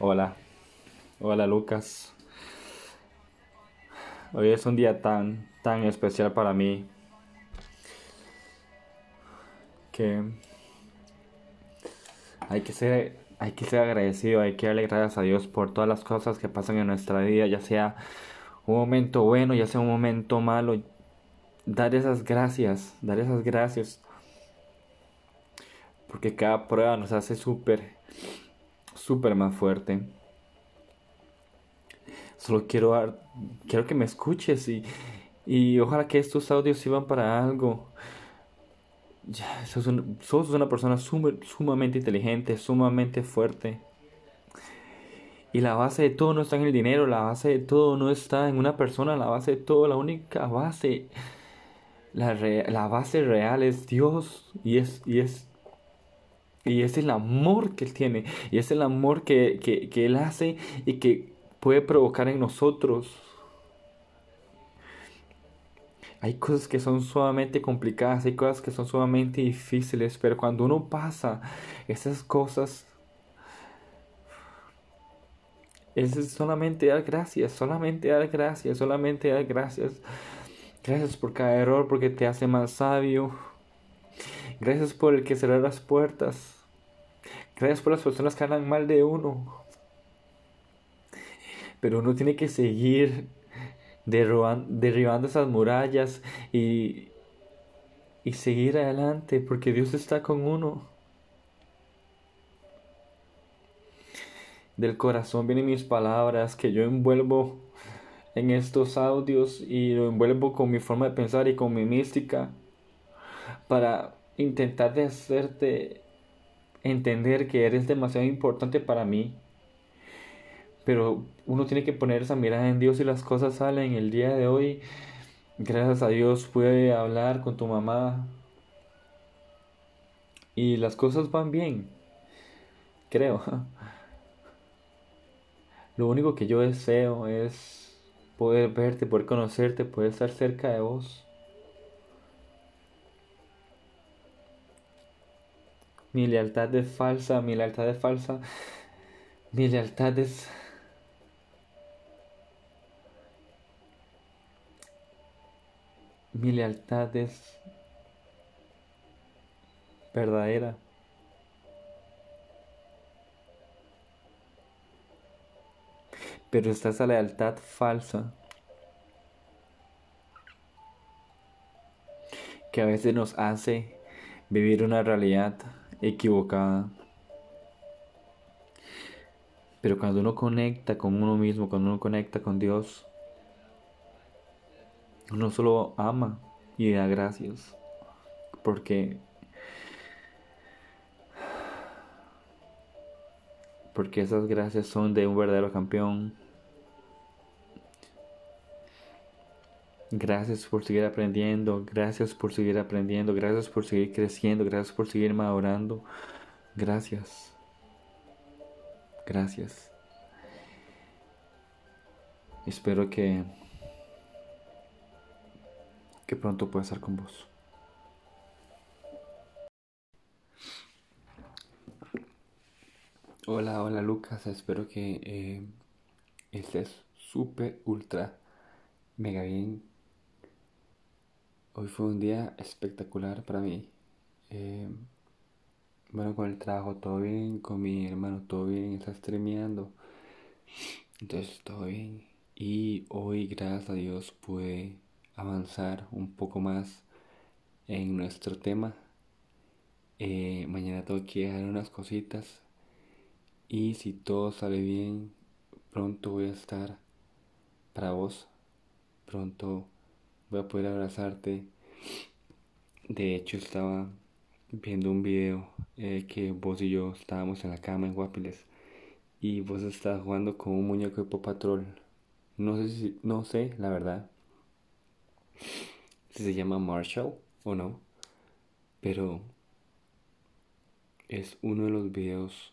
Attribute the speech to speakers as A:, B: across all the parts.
A: Hola, hola Lucas. Hoy es un día tan, tan especial para mí que hay que ser, hay que ser agradecido, hay que darle gracias a Dios por todas las cosas que pasan en nuestra vida, ya sea un momento bueno, ya sea un momento malo. Dar esas gracias, dar esas gracias. Porque cada prueba nos hace súper, súper más fuerte. Solo quiero, quiero que me escuches y, y ojalá que estos audios sirvan para algo. Sos, una persona sumamente inteligente, sumamente fuerte. Y la base de todo no está en el dinero, la base de todo no está en una persona, la base de todo, la única base, la, la base real es Dios y es, y es, y es el amor que Él tiene, y es el amor que, que, que Él hace y que puede provocar en nosotros. Hay cosas que son sumamente complicadas, hay cosas que son sumamente difíciles, pero cuando uno pasa esas cosas, es solamente dar gracias, solamente dar gracias, solamente dar gracias. Gracias por cada error porque te hace más sabio. Gracias por el que cerrar las puertas. Gracias por las personas que hablan mal de uno. Pero uno tiene que seguir derribando esas murallas y, y seguir adelante porque Dios está con uno. Del corazón vienen mis palabras que yo envuelvo en estos audios y lo envuelvo con mi forma de pensar y con mi mística para intentar de hacerte entender que eres demasiado importante para mí pero uno tiene que poner esa mirada en Dios y las cosas salen. El día de hoy, gracias a Dios, pude hablar con tu mamá y las cosas van bien, creo. Lo único que yo deseo es poder verte, poder conocerte, poder estar cerca de vos. Mi lealtad es falsa, mi lealtad es falsa, mi lealtad es mi lealtad es verdadera. Pero está esa lealtad falsa que a veces nos hace vivir una realidad equivocada. Pero cuando uno conecta con uno mismo, cuando uno conecta con Dios, uno solo ama y da gracias. Porque porque esas gracias son de un verdadero campeón. Gracias por seguir aprendiendo, gracias por seguir aprendiendo, gracias por seguir creciendo, gracias por seguir madurando. Gracias. Gracias. Espero que que pronto pueda estar con vos. Hola, hola Lucas, espero que eh, estés súper, ultra, mega bien. Hoy fue un día espectacular para mí. Eh, bueno, con el trabajo todo bien, con mi hermano todo bien, está streameando. Entonces todo bien. Y hoy, gracias a Dios, pude avanzar un poco más en nuestro tema. Eh, mañana tengo que dejar unas cositas y si todo sale bien, pronto voy a estar para vos. Pronto voy a poder abrazarte. De hecho, estaba viendo un video eh, que vos y yo estábamos en la cama en Guapiles y vos estabas jugando con un muñeco de Pop Patrol. No sé si, no sé, la verdad si se llama Marshall o no, pero es uno de los videos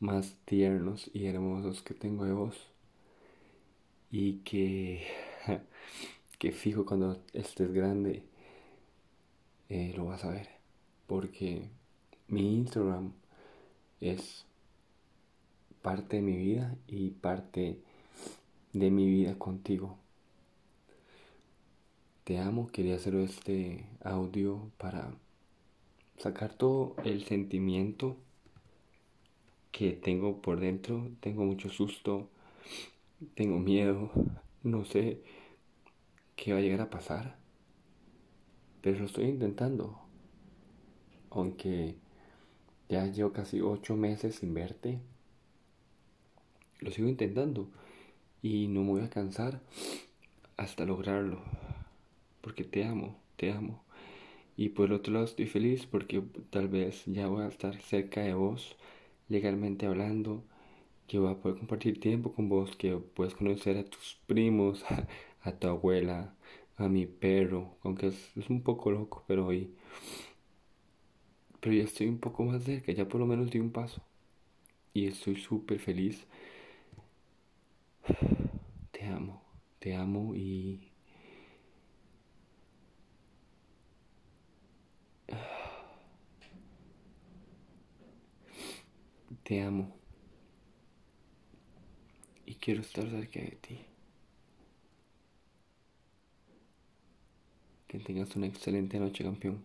A: más tiernos y hermosos que tengo de vos y que, que fijo cuando estés grande eh, lo vas a ver porque mi Instagram es parte de mi vida y parte de mi vida contigo. Te amo, quería hacer este audio para sacar todo el sentimiento que tengo por dentro. Tengo mucho susto, tengo miedo, no sé qué va a llegar a pasar, pero lo estoy intentando. Aunque ya llevo casi ocho meses sin verte, lo sigo intentando y no me voy a cansar hasta lograrlo, porque te amo, te amo. Y por otro lado estoy feliz porque tal vez ya voy a estar cerca de vos, legalmente hablando, que voy a poder compartir tiempo con vos, que puedes conocer a tus primos, a, tu abuela, a mi perro, aunque es, es un poco loco, pero hoy... Pero ya estoy un poco más cerca, ya por lo menos di un paso. Y estoy súper feliz te amo, te amo y... Te amo. Y quiero estar cerca de ti. Que tengas una excelente noche, campeón.